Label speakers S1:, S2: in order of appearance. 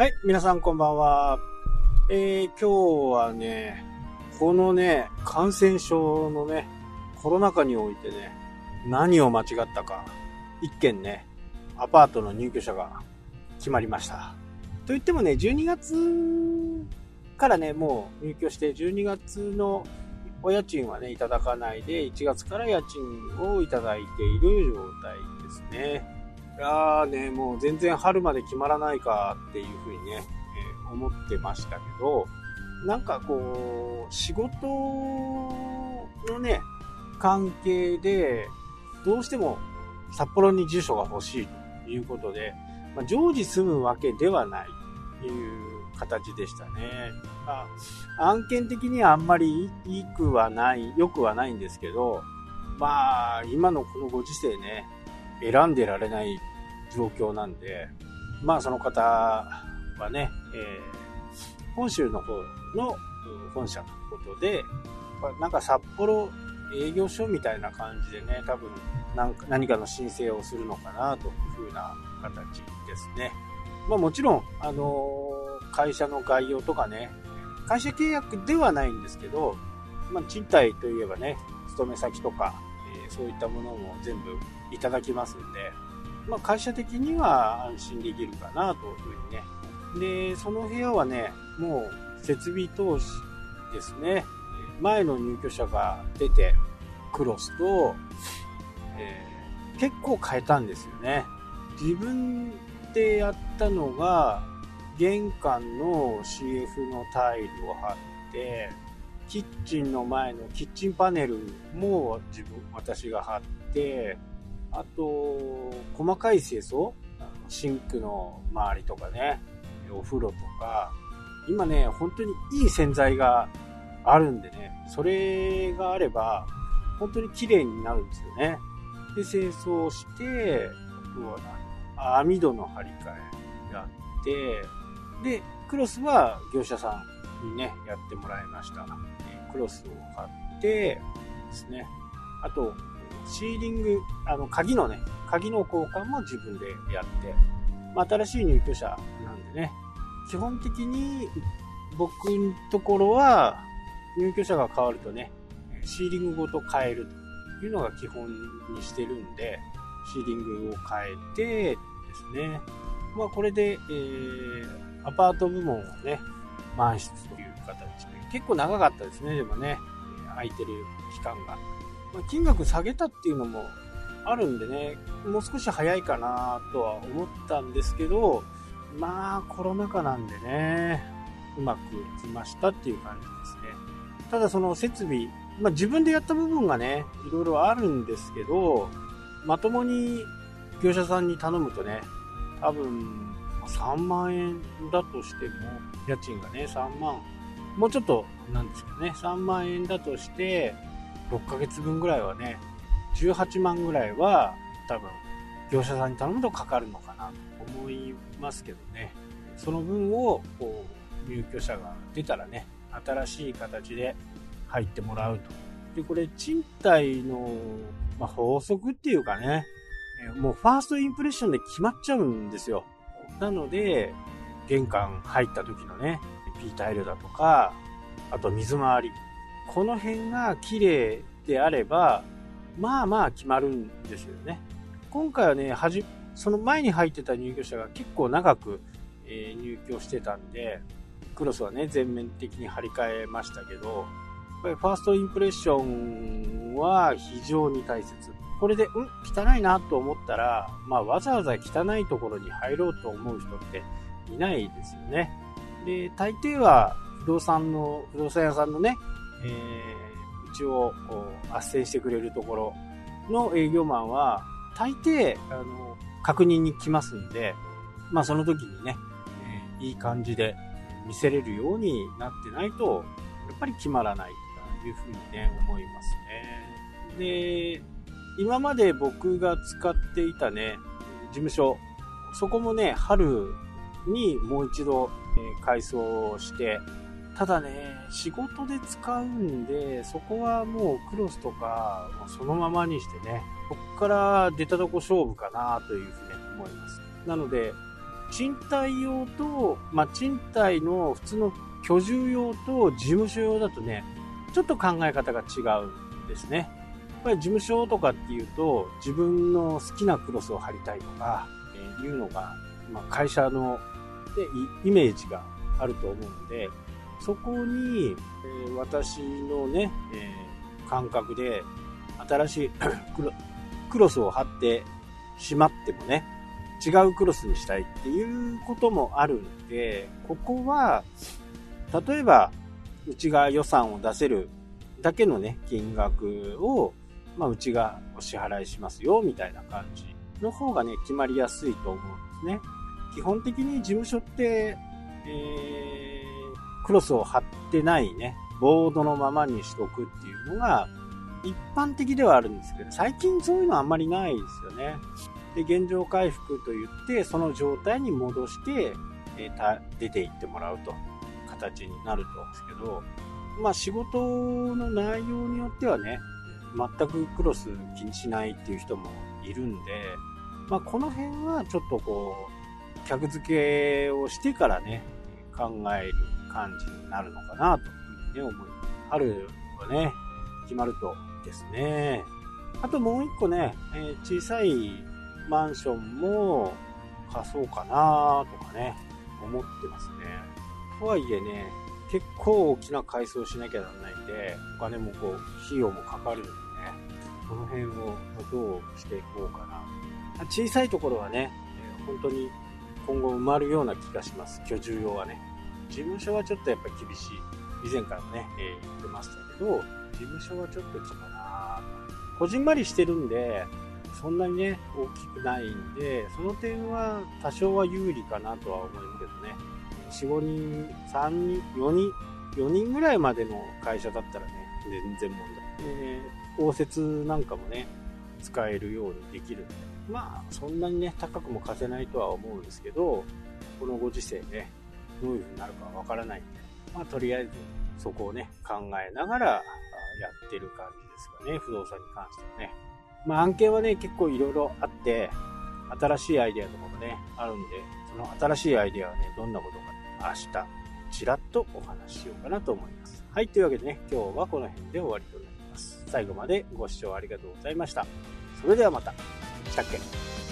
S1: はい、皆さんこんばんは。えー、今日はね、このね、感染症のね、コロナ禍においてね、何を間違ったか、一件ね、アパートの入居者が決まりました。と言ってもね、12月からね、もう入居して、12月のお家賃はね、いただかないで、1月から家賃をいただいている状態ですね。やーね、もう全然春まで決まらないかっていうふうにね、えー、思ってましたけど、なんかこう、仕事のね、関係で、どうしても札幌に住所が欲しいということで、まあ、常時住むわけではないという形でしたね。あ案件的にはあんまりいいくはない、良くはないんですけど、まあ、今のこのご時世ね、選んでられない状況なんで、まあその方はね、えー、本州の方の本社ということで、なんか札幌営業所みたいな感じでね、多分なんか何かの申請をするのかなというふうな形ですね。まあもちろん、あのー、会社の概要とかね、会社契約ではないんですけど、まあ、賃貸といえばね、勤め先とか、えー、そういったものも全部いただきますんで、まあ、会社的には安心できるかなというふうにね。で、その部屋はね、もう設備投資ですね。前の入居者が出て、クロスと、えー、結構変えたんですよね。自分でやったのが、玄関の CF のタイルを貼って、キッチンの前のキッチンパネルも自分、私が貼って、あと、細かい清掃？シンクの周りとかね、お風呂とか、今ね、本当にいい洗剤があるんでね、それがあれば、本当に綺麗になるんですよね。で、清掃して、あとは何網戸の張り替えやって、で、クロスは業者さんにね、やってもらいました。クロスを買ってですね。あと、シーリング、あの、鍵のね、鍵の交換も自分でやって、まあ、新しい入居者なんでね、基本的に僕のところは入居者が変わるとね、シーリングごと変えるというのが基本にしてるんで、シーリングを変えてですね、まあこれで、えー、アパート部門をね、満室という形で、結構長かったですね、でもね、空いてる期間が。ま金額下げたっていうのもあるんでね、もう少し早いかなとは思ったんですけど、まあコロナ禍なんでね、うまくいきましたっていう感じですね。ただその設備、まあ自分でやった部分がね、いろいろあるんですけど、まともに業者さんに頼むとね、多分3万円だとしても、家賃がね、3万、もうちょっとなんですけどね、3万円だとして、6ヶ月分ぐらいはね、18万ぐらいは多分業者さんに頼むとかかるのかなと思いますけどね。その分をこう入居者が出たらね、新しい形で入ってもらうと。で、これ賃貸の、まあ、法則っていうかね、もうファーストインプレッションで決まっちゃうんですよ。なので、玄関入った時のね、P タイルだとか、あと水回り。この辺が綺麗であれば、まあまあ決まるんですよね。今回はね、はじ、その前に入ってた入居者が結構長く、えー、入居してたんで、クロスはね、全面的に張り替えましたけど、やっぱりファーストインプレッションは非常に大切。これで、うん汚いなと思ったら、まあわざわざ汚いところに入ろうと思う人っていないですよね。で、大抵は不動産の、不動産屋さんのね、えー、うちを斡旋してくれるところの営業マンは、大抵、あの、確認に来ますんで、まあその時にね、えー、いい感じで見せれるようになってないと、やっぱり決まらないというふうにね、思いますね。で、今まで僕が使っていたね、事務所、そこもね、春にもう一度、え、改装して、ただね、仕事で使うんで、そこはもうクロスとか、そのままにしてね、こっから出たとこ勝負かなというふうに思います。なので、賃貸用と、まあ、賃貸の普通の居住用と事務所用だとね、ちょっと考え方が違うんですね。やっぱり事務所とかっていうと、自分の好きなクロスを貼りたいとか、えー、いうのが、まあ、会社のでイメージがあると思うんで、そこに、えー、私のね、えー、感覚で新しい クロスを貼ってしまってもね、違うクロスにしたいっていうこともあるんで、ここは、例えば、うちが予算を出せるだけのね、金額を、まあ、うちがお支払いしますよ、みたいな感じの方がね、決まりやすいと思うんですね。基本的に事務所って、えー、クロスを貼ってないね、ボードのままにしとくっていうのが、一般的ではあるんですけど、最近そういうのはあんまりないですよね。で、現状回復と言って、その状態に戻して、えー、出ていってもらうと、形になると思うんですけど、まあ仕事の内容によってはね、全くクロス気にしないっていう人もいるんで、まあこの辺はちょっとこう、客付けをしてからね、考える感じになるのかなというふうにね、思います。春はね、決まるとですね。あともう一個ね、えー、小さいマンションも貸そうかなとかね、思ってますね。とはいえね、結構大きな改装しなきゃならないんで、お金もこう、費用もかかるんでね、この辺をどうしていこうかな。小さいところはね、えー、本当に今後埋まるような気がします。居住用はね。事務所はちょっとやっぱり厳しい。以前からもね、えー、言ってましたけど、事務所はちょっと違うなこじんまりしてるんで、そんなにね、大きくないんで、その点は多少は有利かなとは思いますけどね。4、5人、3人、4人、4人ぐらいまでの会社だったらね、全然問題。えー、応接なんかもね、使えるようにできるんで。まあ、そんなにね、高くも貸せないとは思うんですけど、このご時世ね、どういう風になるかわからないんで、まあ、とりあえず、そこをね、考えながらやってる感じですかね、不動産に関してはね。まあ、案件はね、結構いろいろあって、新しいアイデアとかもね、あるんで、その新しいアイデアはね、どんなことか、明日、ちらっとお話ししようかなと思います。はい、というわけでね、今日はこの辺で終わりとなります。最後までご視聴ありがとうございました。それではまた。したっけ？